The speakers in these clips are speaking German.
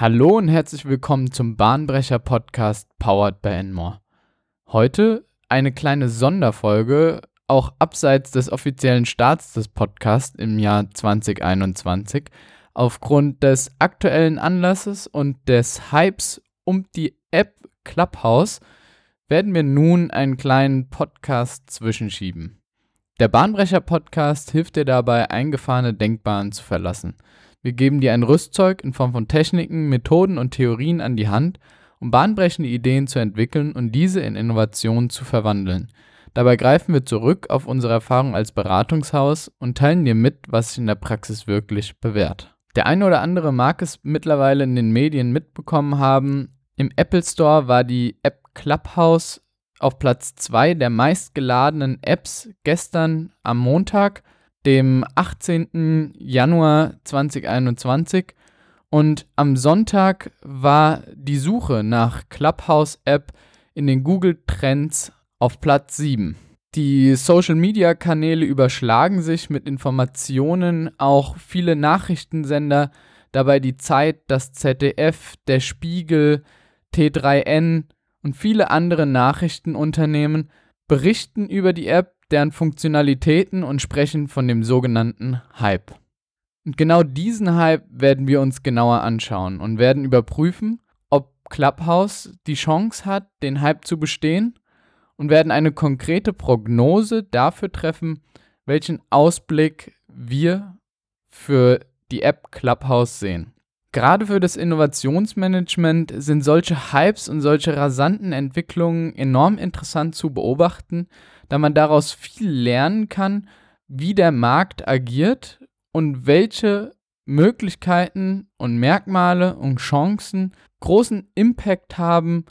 Hallo und herzlich willkommen zum Bahnbrecher Podcast Powered by Enmore. Heute eine kleine Sonderfolge, auch abseits des offiziellen Starts des Podcasts im Jahr 2021, aufgrund des aktuellen Anlasses und des Hypes um die App Clubhouse werden wir nun einen kleinen Podcast zwischenschieben. Der Bahnbrecher Podcast hilft dir dabei, eingefahrene Denkbahnen zu verlassen. Wir geben dir ein Rüstzeug in Form von Techniken, Methoden und Theorien an die Hand, um bahnbrechende Ideen zu entwickeln und diese in Innovationen zu verwandeln. Dabei greifen wir zurück auf unsere Erfahrung als Beratungshaus und teilen dir mit, was sich in der Praxis wirklich bewährt. Der eine oder andere mag es mittlerweile in den Medien mitbekommen haben. Im Apple Store war die App Clubhouse auf Platz 2 der meistgeladenen Apps gestern am Montag, dem 18. Januar 2021. Und am Sonntag war die Suche nach Clubhouse-App in den Google Trends auf Platz 7. Die Social-Media-Kanäle überschlagen sich mit Informationen, auch viele Nachrichtensender, dabei die Zeit, das ZDF, der Spiegel, T3N und viele andere Nachrichtenunternehmen berichten über die App, deren Funktionalitäten und sprechen von dem sogenannten Hype. Und genau diesen Hype werden wir uns genauer anschauen und werden überprüfen, ob Clubhouse die Chance hat, den Hype zu bestehen und werden eine konkrete Prognose dafür treffen, welchen Ausblick wir für die App Clubhouse sehen. Gerade für das Innovationsmanagement sind solche Hypes und solche rasanten Entwicklungen enorm interessant zu beobachten, da man daraus viel lernen kann, wie der Markt agiert und welche Möglichkeiten und Merkmale und Chancen großen Impact haben,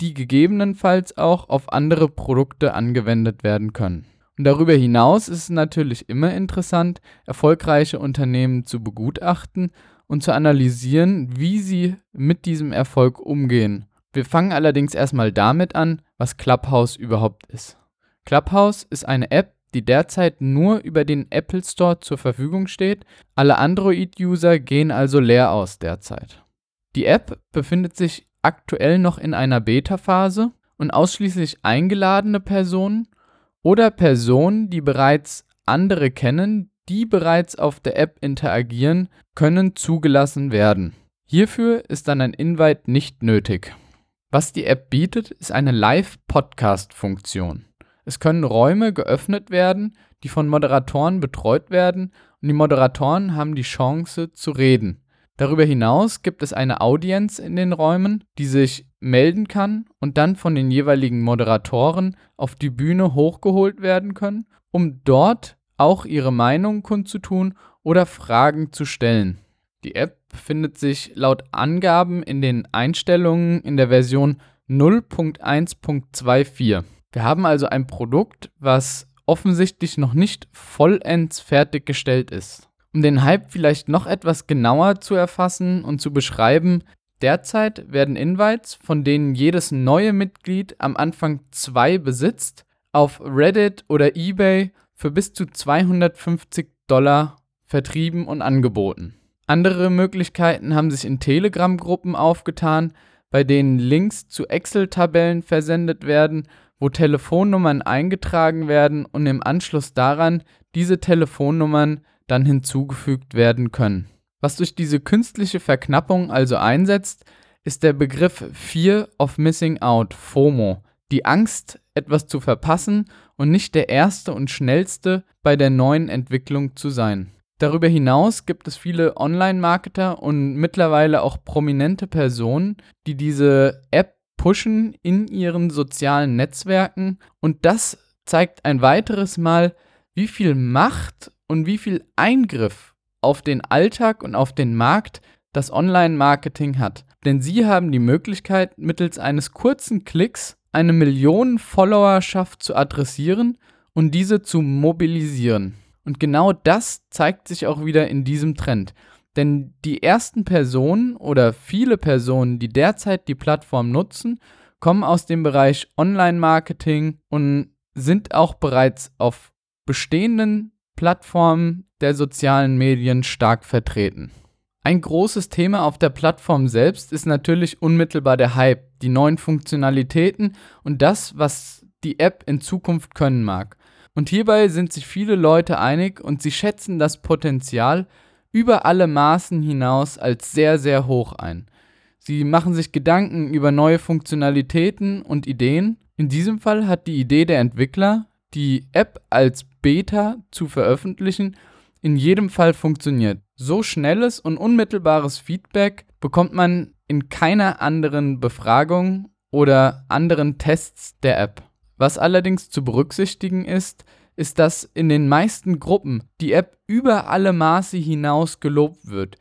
die gegebenenfalls auch auf andere Produkte angewendet werden können. Und darüber hinaus ist es natürlich immer interessant, erfolgreiche Unternehmen zu begutachten und zu analysieren, wie sie mit diesem Erfolg umgehen. Wir fangen allerdings erstmal damit an, was Clubhouse überhaupt ist. Clubhouse ist eine App, die derzeit nur über den Apple Store zur Verfügung steht. Alle Android-User gehen also leer aus derzeit. Die App befindet sich aktuell noch in einer Beta-Phase und ausschließlich eingeladene Personen oder Personen, die bereits andere kennen, die bereits auf der App interagieren, können zugelassen werden. Hierfür ist dann ein Invite nicht nötig. Was die App bietet, ist eine Live-Podcast-Funktion. Es können Räume geöffnet werden, die von Moderatoren betreut werden und die Moderatoren haben die Chance zu reden. Darüber hinaus gibt es eine Audienz in den Räumen, die sich melden kann und dann von den jeweiligen Moderatoren auf die Bühne hochgeholt werden können, um dort auch ihre Meinung kundzutun oder Fragen zu stellen. Die App befindet sich laut Angaben in den Einstellungen in der Version 0.1.24. Wir haben also ein Produkt, was offensichtlich noch nicht vollends fertiggestellt ist. Um den Hype vielleicht noch etwas genauer zu erfassen und zu beschreiben, derzeit werden Invites, von denen jedes neue Mitglied am Anfang zwei besitzt, auf Reddit oder eBay für bis zu 250 Dollar vertrieben und angeboten. Andere Möglichkeiten haben sich in Telegram-Gruppen aufgetan, bei denen Links zu Excel-Tabellen versendet werden, wo Telefonnummern eingetragen werden und im Anschluss daran diese Telefonnummern dann hinzugefügt werden können. Was durch diese künstliche Verknappung also einsetzt, ist der Begriff Fear of Missing Out, FOMO, die Angst, etwas zu verpassen und nicht der erste und schnellste bei der neuen Entwicklung zu sein. Darüber hinaus gibt es viele Online-Marketer und mittlerweile auch prominente Personen, die diese App pushen in ihren sozialen Netzwerken und das zeigt ein weiteres Mal, wie viel Macht und wie viel Eingriff auf den Alltag und auf den Markt das Online-Marketing hat. Denn sie haben die Möglichkeit, mittels eines kurzen Klicks eine Millionen Followerschaft zu adressieren und diese zu mobilisieren. Und genau das zeigt sich auch wieder in diesem Trend. Denn die ersten Personen oder viele Personen, die derzeit die Plattform nutzen, kommen aus dem Bereich Online-Marketing und sind auch bereits auf bestehenden Plattformen der sozialen Medien stark vertreten. Ein großes Thema auf der Plattform selbst ist natürlich unmittelbar der Hype, die neuen Funktionalitäten und das, was die App in Zukunft können mag. Und hierbei sind sich viele Leute einig und sie schätzen das Potenzial über alle Maßen hinaus als sehr, sehr hoch ein. Sie machen sich Gedanken über neue Funktionalitäten und Ideen. In diesem Fall hat die Idee der Entwickler, die App als Beta zu veröffentlichen, in jedem Fall funktioniert. So schnelles und unmittelbares Feedback bekommt man in keiner anderen Befragung oder anderen Tests der App. Was allerdings zu berücksichtigen ist, ist, dass in den meisten Gruppen die App über alle Maße hinaus gelobt wird.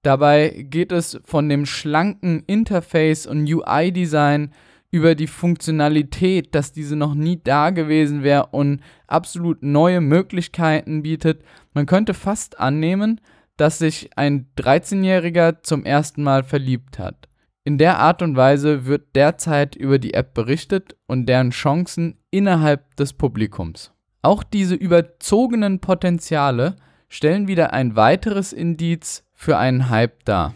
Dabei geht es von dem schlanken Interface und UI-Design über die Funktionalität, dass diese noch nie da gewesen wäre und absolut neue Möglichkeiten bietet. Man könnte fast annehmen, dass sich ein 13-Jähriger zum ersten Mal verliebt hat. In der Art und Weise wird derzeit über die App berichtet und deren Chancen innerhalb des Publikums. Auch diese überzogenen Potenziale stellen wieder ein weiteres Indiz für einen Hype dar.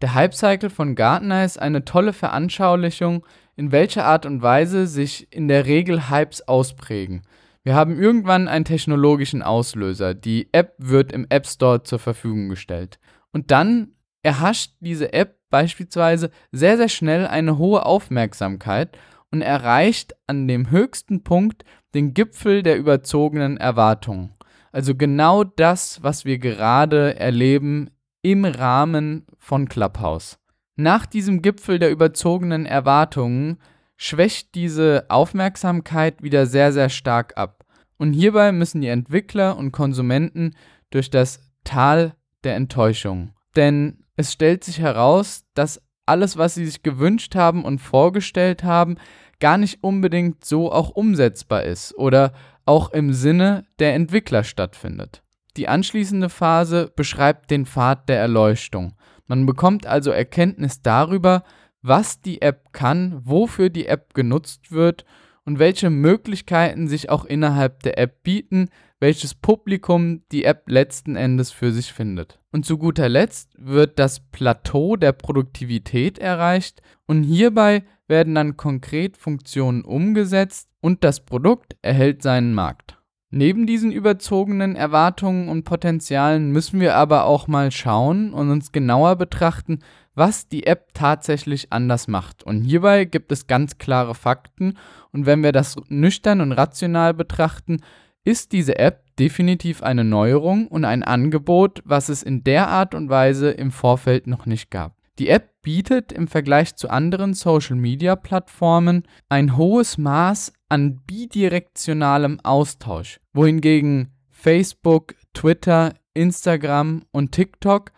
Der Hype-Cycle von Gartner ist eine tolle Veranschaulichung, in welcher Art und Weise sich in der Regel Hypes ausprägen. Wir haben irgendwann einen technologischen Auslöser. Die App wird im App Store zur Verfügung gestellt. Und dann erhascht diese App beispielsweise sehr, sehr schnell eine hohe Aufmerksamkeit und erreicht an dem höchsten Punkt den Gipfel der überzogenen Erwartungen. Also genau das, was wir gerade erleben im Rahmen von Clubhouse. Nach diesem Gipfel der überzogenen Erwartungen schwächt diese Aufmerksamkeit wieder sehr, sehr stark ab. Und hierbei müssen die Entwickler und Konsumenten durch das Tal der Enttäuschung. Denn es stellt sich heraus, dass alles, was sie sich gewünscht haben und vorgestellt haben, gar nicht unbedingt so auch umsetzbar ist oder auch im Sinne der Entwickler stattfindet. Die anschließende Phase beschreibt den Pfad der Erleuchtung. Man bekommt also Erkenntnis darüber, was die App kann, wofür die App genutzt wird und welche Möglichkeiten sich auch innerhalb der App bieten, welches Publikum die App letzten Endes für sich findet. Und zu guter Letzt wird das Plateau der Produktivität erreicht und hierbei werden dann konkret Funktionen umgesetzt und das Produkt erhält seinen Markt. Neben diesen überzogenen Erwartungen und Potenzialen müssen wir aber auch mal schauen und uns genauer betrachten, was die App tatsächlich anders macht. Und hierbei gibt es ganz klare Fakten und wenn wir das nüchtern und rational betrachten, ist diese App definitiv eine Neuerung und ein Angebot, was es in der Art und Weise im Vorfeld noch nicht gab. Die App bietet im Vergleich zu anderen Social-Media-Plattformen ein hohes Maß an bidirektionalem Austausch, wohingegen Facebook, Twitter, Instagram und TikTok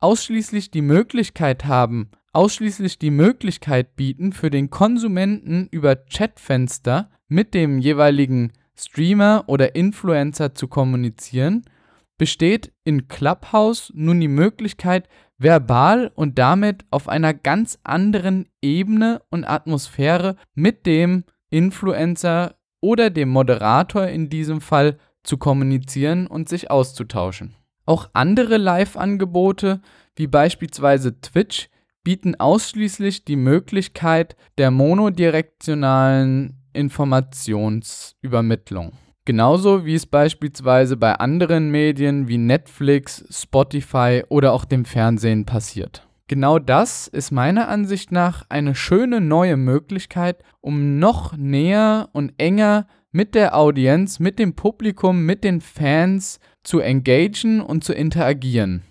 ausschließlich die Möglichkeit haben, ausschließlich die Möglichkeit bieten, für den Konsumenten über Chatfenster mit dem jeweiligen Streamer oder Influencer zu kommunizieren, besteht in Clubhouse nun die Möglichkeit, verbal und damit auf einer ganz anderen Ebene und Atmosphäre mit dem Influencer oder dem Moderator in diesem Fall zu kommunizieren und sich auszutauschen. Auch andere Live-Angebote, wie beispielsweise Twitch, bieten ausschließlich die Möglichkeit der monodirektionalen Informationsübermittlung. Genauso wie es beispielsweise bei anderen Medien wie Netflix, Spotify oder auch dem Fernsehen passiert. Genau das ist meiner Ansicht nach eine schöne neue Möglichkeit, um noch näher und enger mit der Audienz, mit dem Publikum, mit den Fans zu engagieren und zu interagieren.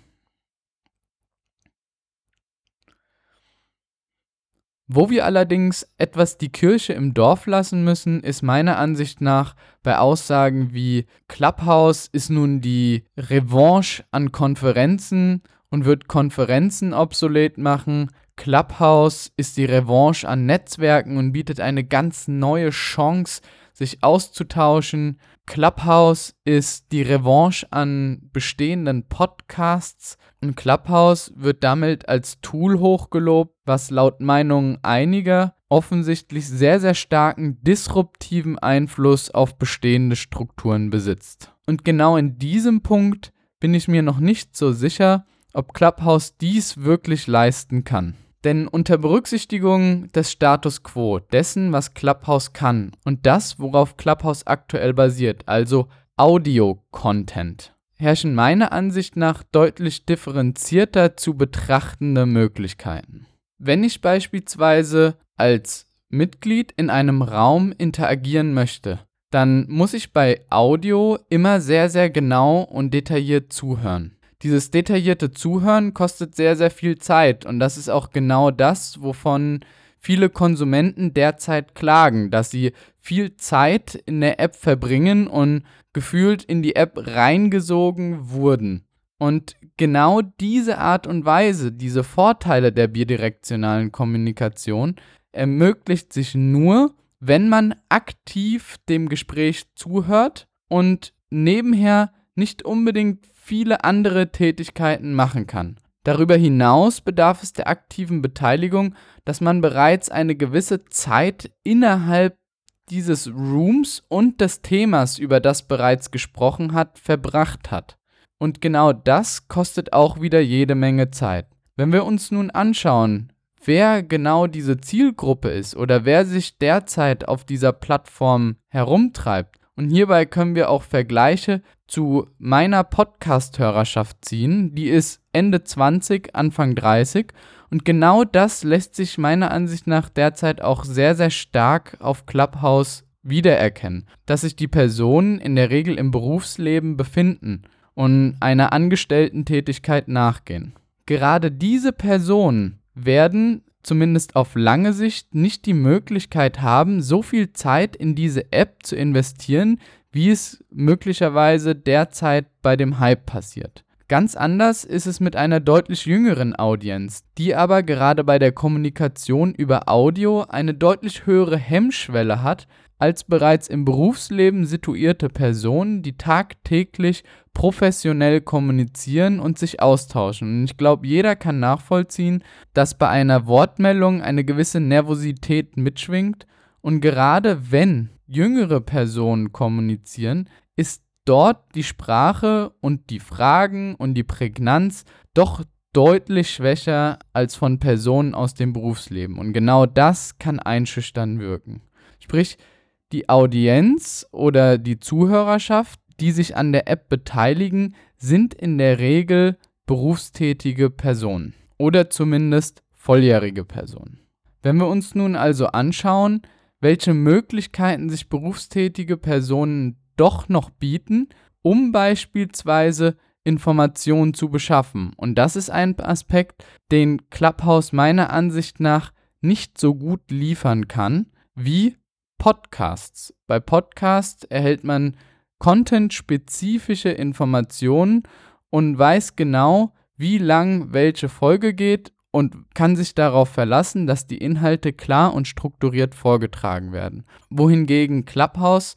Wo wir allerdings etwas die Kirche im Dorf lassen müssen, ist meiner Ansicht nach bei Aussagen wie Clubhouse ist nun die Revanche an Konferenzen und wird Konferenzen obsolet machen. Clubhouse ist die Revanche an Netzwerken und bietet eine ganz neue Chance, sich auszutauschen. Clubhouse ist die Revanche an bestehenden Podcasts und Clubhouse wird damit als Tool hochgelobt, was laut Meinung einiger offensichtlich sehr, sehr starken disruptiven Einfluss auf bestehende Strukturen besitzt. Und genau in diesem Punkt bin ich mir noch nicht so sicher, ob Clubhouse dies wirklich leisten kann. Denn unter Berücksichtigung des Status quo, dessen, was Clubhouse kann und das, worauf Clubhouse aktuell basiert, also Audio-Content, herrschen meiner Ansicht nach deutlich differenzierter zu betrachtende Möglichkeiten. Wenn ich beispielsweise als Mitglied in einem Raum interagieren möchte, dann muss ich bei Audio immer sehr, sehr genau und detailliert zuhören. Dieses detaillierte Zuhören kostet sehr, sehr viel Zeit und das ist auch genau das, wovon viele Konsumenten derzeit klagen, dass sie viel Zeit in der App verbringen und gefühlt in die App reingesogen wurden. Und genau diese Art und Weise, diese Vorteile der bidirektionalen Kommunikation ermöglicht sich nur, wenn man aktiv dem Gespräch zuhört und nebenher nicht unbedingt viele andere Tätigkeiten machen kann. Darüber hinaus bedarf es der aktiven Beteiligung, dass man bereits eine gewisse Zeit innerhalb dieses Rooms und des Themas, über das bereits gesprochen hat, verbracht hat. Und genau das kostet auch wieder jede Menge Zeit. Wenn wir uns nun anschauen, wer genau diese Zielgruppe ist oder wer sich derzeit auf dieser Plattform herumtreibt, und hierbei können wir auch Vergleiche zu meiner Podcast-Hörerschaft ziehen. Die ist Ende 20, Anfang 30. Und genau das lässt sich meiner Ansicht nach derzeit auch sehr, sehr stark auf Clubhouse wiedererkennen. Dass sich die Personen in der Regel im Berufsleben befinden und einer Angestellten-Tätigkeit nachgehen. Gerade diese Personen werden zumindest auf lange Sicht nicht die Möglichkeit haben, so viel Zeit in diese App zu investieren, wie es möglicherweise derzeit bei dem Hype passiert. Ganz anders ist es mit einer deutlich jüngeren Audienz, die aber gerade bei der Kommunikation über Audio eine deutlich höhere Hemmschwelle hat als bereits im Berufsleben situierte Personen, die tagtäglich professionell kommunizieren und sich austauschen. Und ich glaube, jeder kann nachvollziehen, dass bei einer Wortmeldung eine gewisse Nervosität mitschwingt. Und gerade wenn jüngere Personen kommunizieren, ist dort die Sprache und die Fragen und die Prägnanz doch deutlich schwächer als von Personen aus dem Berufsleben. Und genau das kann einschüchtern wirken. Sprich, die Audienz oder die Zuhörerschaft, die sich an der App beteiligen, sind in der Regel berufstätige Personen oder zumindest volljährige Personen. Wenn wir uns nun also anschauen, welche Möglichkeiten sich berufstätige Personen doch noch bieten, um beispielsweise Informationen zu beschaffen. Und das ist ein Aspekt, den Clubhouse meiner Ansicht nach nicht so gut liefern kann wie Podcasts. Bei Podcasts erhält man content-spezifische Informationen und weiß genau, wie lang welche Folge geht und kann sich darauf verlassen, dass die Inhalte klar und strukturiert vorgetragen werden. Wohingegen Clubhouse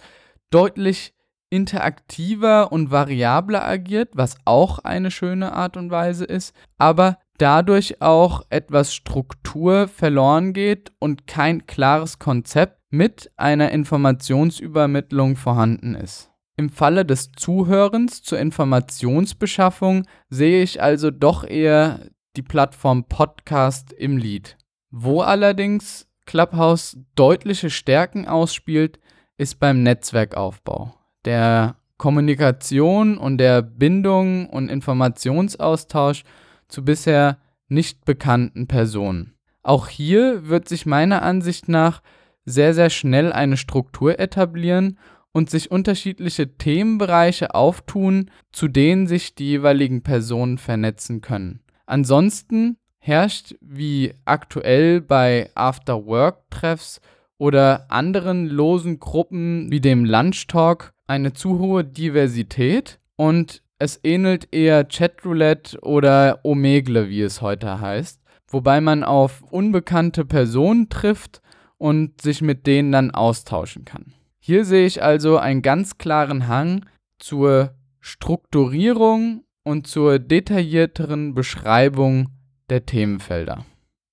deutlich interaktiver und variabler agiert, was auch eine schöne Art und Weise ist, aber dadurch auch etwas Struktur verloren geht und kein klares Konzept mit einer Informationsübermittlung vorhanden ist. Im Falle des Zuhörens zur Informationsbeschaffung sehe ich also doch eher die Plattform Podcast im Lied. Wo allerdings Clubhouse deutliche Stärken ausspielt, ist beim Netzwerkaufbau, der Kommunikation und der Bindung und Informationsaustausch zu bisher nicht bekannten Personen. Auch hier wird sich meiner Ansicht nach sehr, sehr schnell eine Struktur etablieren und sich unterschiedliche Themenbereiche auftun, zu denen sich die jeweiligen Personen vernetzen können. Ansonsten herrscht wie aktuell bei After-Work-Treffs oder anderen losen Gruppen wie dem Lunch Talk eine zu hohe Diversität und es ähnelt eher Chatroulette oder Omegle, wie es heute heißt, wobei man auf unbekannte Personen trifft und sich mit denen dann austauschen kann. Hier sehe ich also einen ganz klaren Hang zur Strukturierung und zur detaillierteren Beschreibung der Themenfelder.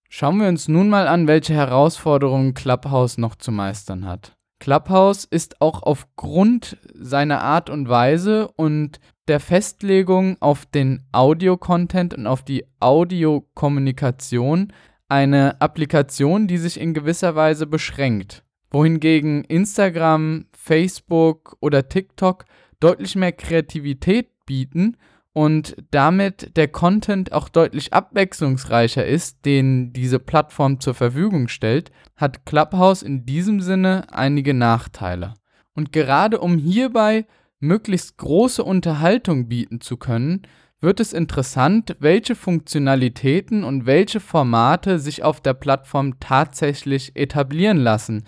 Schauen wir uns nun mal an, welche Herausforderungen Clubhouse noch zu meistern hat. Clubhouse ist auch aufgrund seiner Art und Weise und der Festlegung auf den Audio-Content und auf die Audiokommunikation eine Applikation, die sich in gewisser Weise beschränkt, wohingegen Instagram, Facebook oder TikTok deutlich mehr Kreativität bieten und damit der Content auch deutlich abwechslungsreicher ist, den diese Plattform zur Verfügung stellt, hat Clubhouse in diesem Sinne einige Nachteile. Und gerade um hierbei möglichst große Unterhaltung bieten zu können, wird es interessant, welche Funktionalitäten und welche Formate sich auf der Plattform tatsächlich etablieren lassen,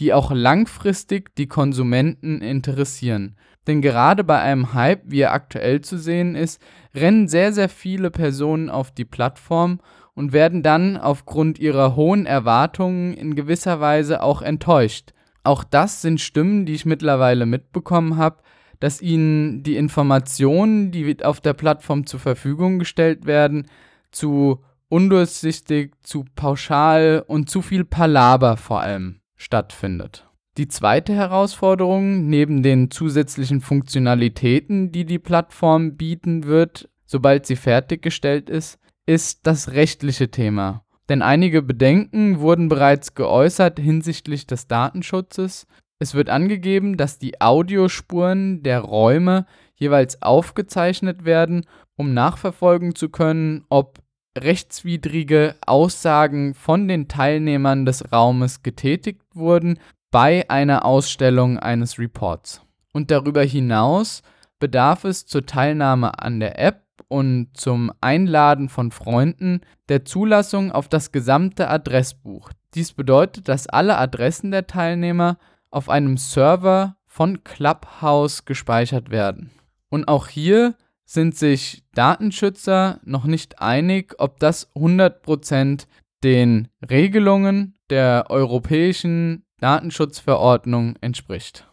die auch langfristig die Konsumenten interessieren. Denn gerade bei einem Hype, wie er aktuell zu sehen ist, rennen sehr, sehr viele Personen auf die Plattform und werden dann aufgrund ihrer hohen Erwartungen in gewisser Weise auch enttäuscht. Auch das sind Stimmen, die ich mittlerweile mitbekommen habe, dass ihnen die Informationen, die auf der Plattform zur Verfügung gestellt werden, zu undurchsichtig, zu pauschal und zu viel Palaber vor allem stattfindet. Die zweite Herausforderung, neben den zusätzlichen Funktionalitäten, die die Plattform bieten wird, sobald sie fertiggestellt ist, ist das rechtliche Thema. Denn einige Bedenken wurden bereits geäußert hinsichtlich des Datenschutzes. Es wird angegeben, dass die Audiospuren der Räume jeweils aufgezeichnet werden, um nachverfolgen zu können, ob rechtswidrige Aussagen von den Teilnehmern des Raumes getätigt wurden bei einer Ausstellung eines Reports. Und darüber hinaus bedarf es zur Teilnahme an der App und zum Einladen von Freunden der Zulassung auf das gesamte Adressbuch. Dies bedeutet, dass alle Adressen der Teilnehmer auf einem Server von Clubhouse gespeichert werden. Und auch hier sind sich Datenschützer noch nicht einig, ob das 100% den Regelungen der europäischen Datenschutzverordnung entspricht.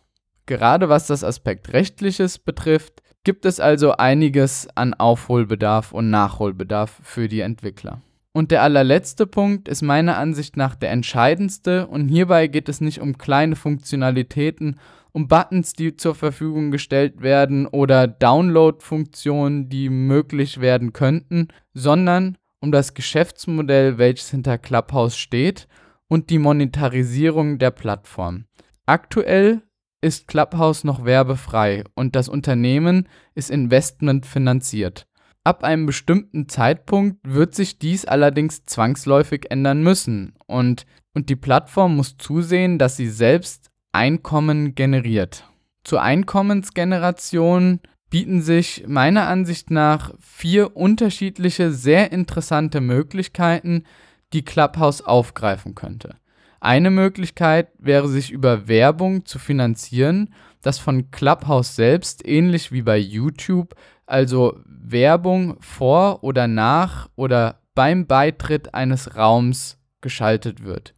Gerade was das Aspekt rechtliches betrifft, gibt es also einiges an Aufholbedarf und Nachholbedarf für die Entwickler. Und der allerletzte Punkt ist meiner Ansicht nach der entscheidendste und hierbei geht es nicht um kleine Funktionalitäten, um Buttons, die zur Verfügung gestellt werden oder Download-Funktionen, die möglich werden könnten, sondern um das Geschäftsmodell, welches hinter Clubhouse steht und die Monetarisierung der Plattform. Aktuell ist Clubhouse noch werbefrei und das Unternehmen ist investmentfinanziert. Ab einem bestimmten Zeitpunkt wird sich dies allerdings zwangsläufig ändern müssen und, und die Plattform muss zusehen, dass sie selbst Einkommen generiert. Zur Einkommensgeneration bieten sich meiner Ansicht nach vier unterschiedliche, sehr interessante Möglichkeiten, die Clubhouse aufgreifen könnte. Eine Möglichkeit wäre, sich über Werbung zu finanzieren, das von Clubhouse selbst, ähnlich wie bei YouTube, also Werbung vor oder nach oder beim Beitritt eines Raums geschaltet wird.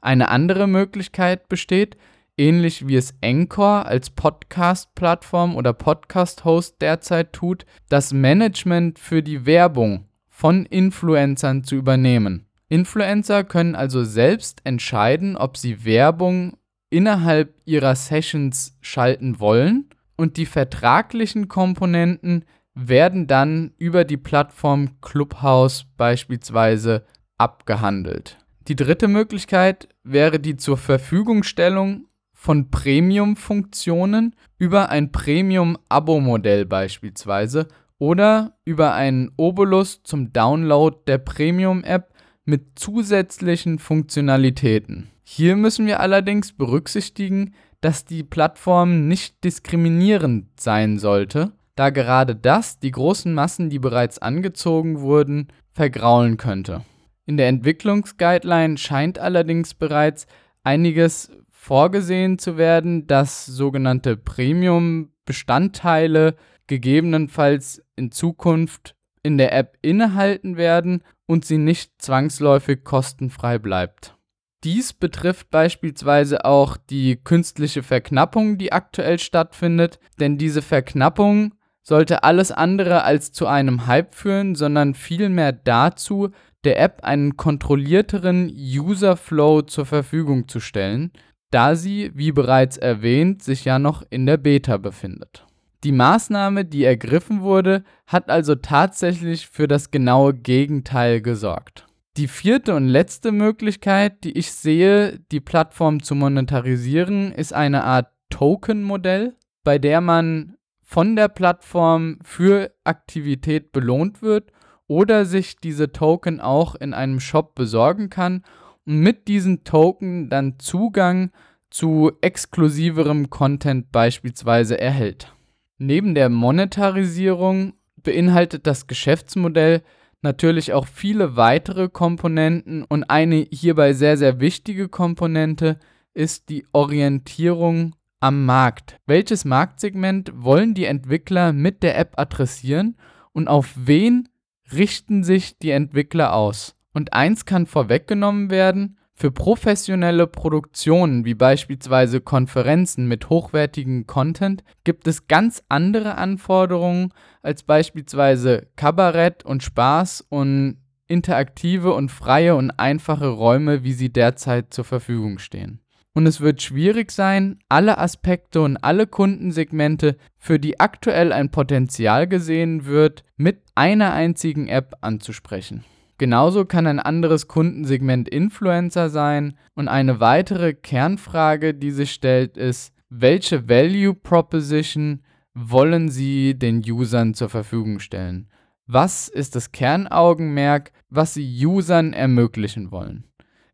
Eine andere Möglichkeit besteht, ähnlich wie es Anchor als Podcast-Plattform oder Podcast-Host derzeit tut, das Management für die Werbung von Influencern zu übernehmen. Influencer können also selbst entscheiden, ob sie Werbung innerhalb ihrer Sessions schalten wollen und die vertraglichen Komponenten werden dann über die Plattform Clubhouse beispielsweise abgehandelt. Die dritte Möglichkeit wäre die zur Verfügungstellung von Premium-Funktionen über ein Premium-Abo-Modell beispielsweise oder über einen Obolus zum Download der Premium-App mit zusätzlichen Funktionalitäten. Hier müssen wir allerdings berücksichtigen, dass die Plattform nicht diskriminierend sein sollte, da gerade das die großen Massen, die bereits angezogen wurden, vergraulen könnte. In der Entwicklungsguideline scheint allerdings bereits einiges vorgesehen zu werden, dass sogenannte Premium-Bestandteile gegebenenfalls in Zukunft in der App innehalten werden und sie nicht zwangsläufig kostenfrei bleibt. Dies betrifft beispielsweise auch die künstliche Verknappung, die aktuell stattfindet, denn diese Verknappung sollte alles andere als zu einem Hype führen, sondern vielmehr dazu, der App einen kontrollierteren User-Flow zur Verfügung zu stellen, da sie, wie bereits erwähnt, sich ja noch in der Beta befindet. Die Maßnahme, die ergriffen wurde, hat also tatsächlich für das genaue Gegenteil gesorgt. Die vierte und letzte Möglichkeit, die ich sehe, die Plattform zu monetarisieren, ist eine Art Token-Modell, bei der man von der Plattform für Aktivität belohnt wird oder sich diese Token auch in einem Shop besorgen kann und mit diesen Token dann Zugang zu exklusiverem Content beispielsweise erhält. Neben der Monetarisierung beinhaltet das Geschäftsmodell natürlich auch viele weitere Komponenten und eine hierbei sehr, sehr wichtige Komponente ist die Orientierung am Markt. Welches Marktsegment wollen die Entwickler mit der App adressieren und auf wen richten sich die Entwickler aus? Und eins kann vorweggenommen werden, für professionelle Produktionen wie beispielsweise Konferenzen mit hochwertigem Content gibt es ganz andere Anforderungen als beispielsweise Kabarett und Spaß und interaktive und freie und einfache Räume, wie sie derzeit zur Verfügung stehen. Und es wird schwierig sein, alle Aspekte und alle Kundensegmente, für die aktuell ein Potenzial gesehen wird, mit einer einzigen App anzusprechen. Genauso kann ein anderes Kundensegment Influencer sein und eine weitere Kernfrage, die sich stellt, ist, welche Value Proposition wollen Sie den Usern zur Verfügung stellen? Was ist das Kernaugenmerk, was Sie Usern ermöglichen wollen?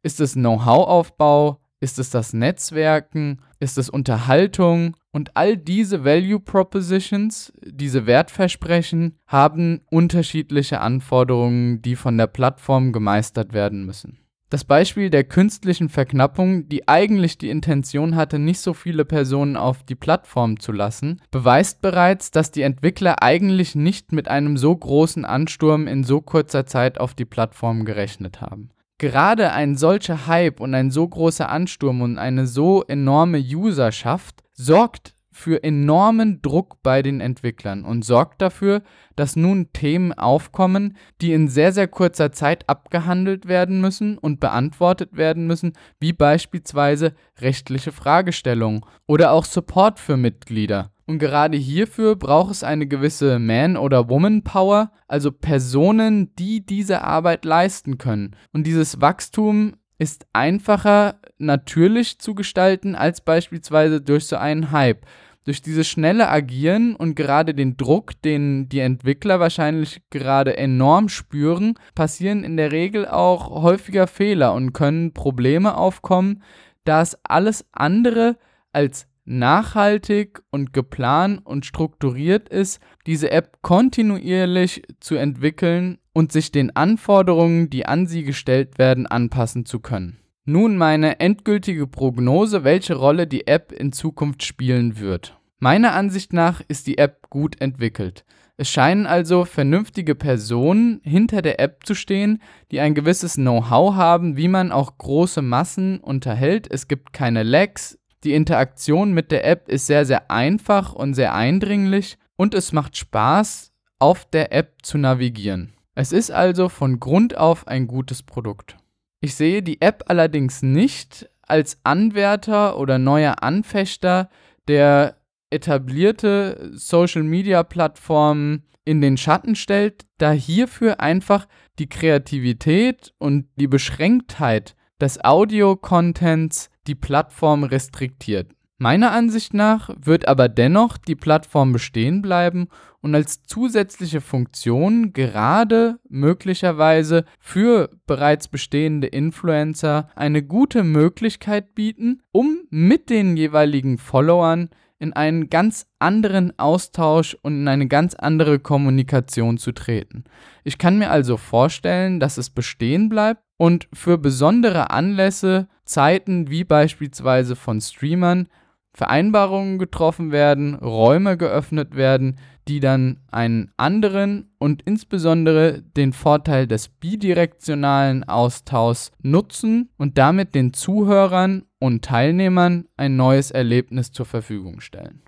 Ist es Know-how-Aufbau? Ist es das Netzwerken? Ist es Unterhaltung? Und all diese Value Propositions, diese Wertversprechen, haben unterschiedliche Anforderungen, die von der Plattform gemeistert werden müssen. Das Beispiel der künstlichen Verknappung, die eigentlich die Intention hatte, nicht so viele Personen auf die Plattform zu lassen, beweist bereits, dass die Entwickler eigentlich nicht mit einem so großen Ansturm in so kurzer Zeit auf die Plattform gerechnet haben gerade ein solcher Hype und ein so großer Ansturm und eine so enorme Userschaft sorgt für enormen Druck bei den Entwicklern und sorgt dafür, dass nun Themen aufkommen, die in sehr, sehr kurzer Zeit abgehandelt werden müssen und beantwortet werden müssen, wie beispielsweise rechtliche Fragestellungen oder auch Support für Mitglieder. Und gerade hierfür braucht es eine gewisse Man- oder Woman-Power, also Personen, die diese Arbeit leisten können. Und dieses Wachstum ist einfacher natürlich zu gestalten als beispielsweise durch so einen Hype. Durch dieses schnelle Agieren und gerade den Druck, den die Entwickler wahrscheinlich gerade enorm spüren, passieren in der Regel auch häufiger Fehler und können Probleme aufkommen, da es alles andere als nachhaltig und geplant und strukturiert ist, diese App kontinuierlich zu entwickeln und sich den Anforderungen, die an sie gestellt werden, anpassen zu können. Nun meine endgültige Prognose, welche Rolle die App in Zukunft spielen wird. Meiner Ansicht nach ist die App gut entwickelt. Es scheinen also vernünftige Personen hinter der App zu stehen, die ein gewisses Know-how haben, wie man auch große Massen unterhält. Es gibt keine Lags, die Interaktion mit der App ist sehr, sehr einfach und sehr eindringlich und es macht Spaß, auf der App zu navigieren. Es ist also von Grund auf ein gutes Produkt. Ich sehe die App allerdings nicht als Anwärter oder neuer Anfechter der etablierte Social-Media-Plattformen in den Schatten stellt, da hierfür einfach die Kreativität und die Beschränktheit des Audio-Contents die Plattform restriktiert. Meiner Ansicht nach wird aber dennoch die Plattform bestehen bleiben und als zusätzliche Funktion gerade möglicherweise für bereits bestehende Influencer eine gute Möglichkeit bieten, um mit den jeweiligen Followern in einen ganz anderen Austausch und in eine ganz andere Kommunikation zu treten. Ich kann mir also vorstellen, dass es bestehen bleibt und für besondere Anlässe, Zeiten wie beispielsweise von Streamern, Vereinbarungen getroffen werden, Räume geöffnet werden, die dann einen anderen und insbesondere den Vorteil des bidirektionalen Austauschs nutzen und damit den Zuhörern und Teilnehmern ein neues Erlebnis zur Verfügung stellen.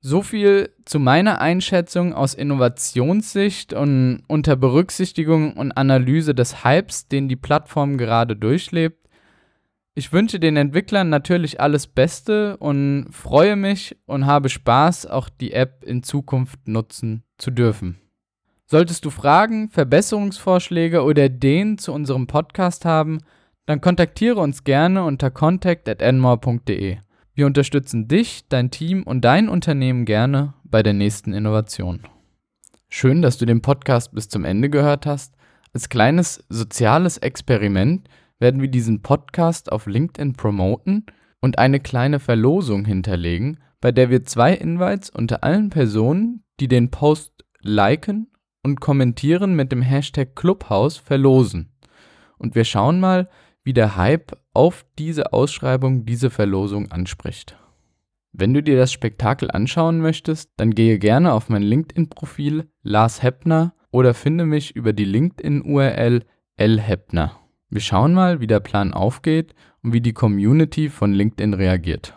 So viel zu meiner Einschätzung aus Innovationssicht und unter Berücksichtigung und Analyse des Hypes, den die Plattform gerade durchlebt. Ich wünsche den Entwicklern natürlich alles Beste und freue mich und habe Spaß, auch die App in Zukunft nutzen zu dürfen. Solltest du Fragen, Verbesserungsvorschläge oder Ideen zu unserem Podcast haben, dann kontaktiere uns gerne unter contact@enmore.de. Wir unterstützen dich, dein Team und dein Unternehmen gerne bei der nächsten Innovation. Schön, dass du den Podcast bis zum Ende gehört hast. Als kleines soziales Experiment werden wir diesen Podcast auf LinkedIn promoten und eine kleine Verlosung hinterlegen, bei der wir zwei Invites unter allen Personen, die den Post liken und kommentieren mit dem Hashtag Clubhouse verlosen. Und wir schauen mal, wie der Hype auf diese Ausschreibung diese Verlosung anspricht. Wenn du dir das Spektakel anschauen möchtest, dann gehe gerne auf mein LinkedIn-Profil Lars Heppner oder finde mich über die LinkedIn-URL L Heppner. Wir schauen mal, wie der Plan aufgeht und wie die Community von LinkedIn reagiert.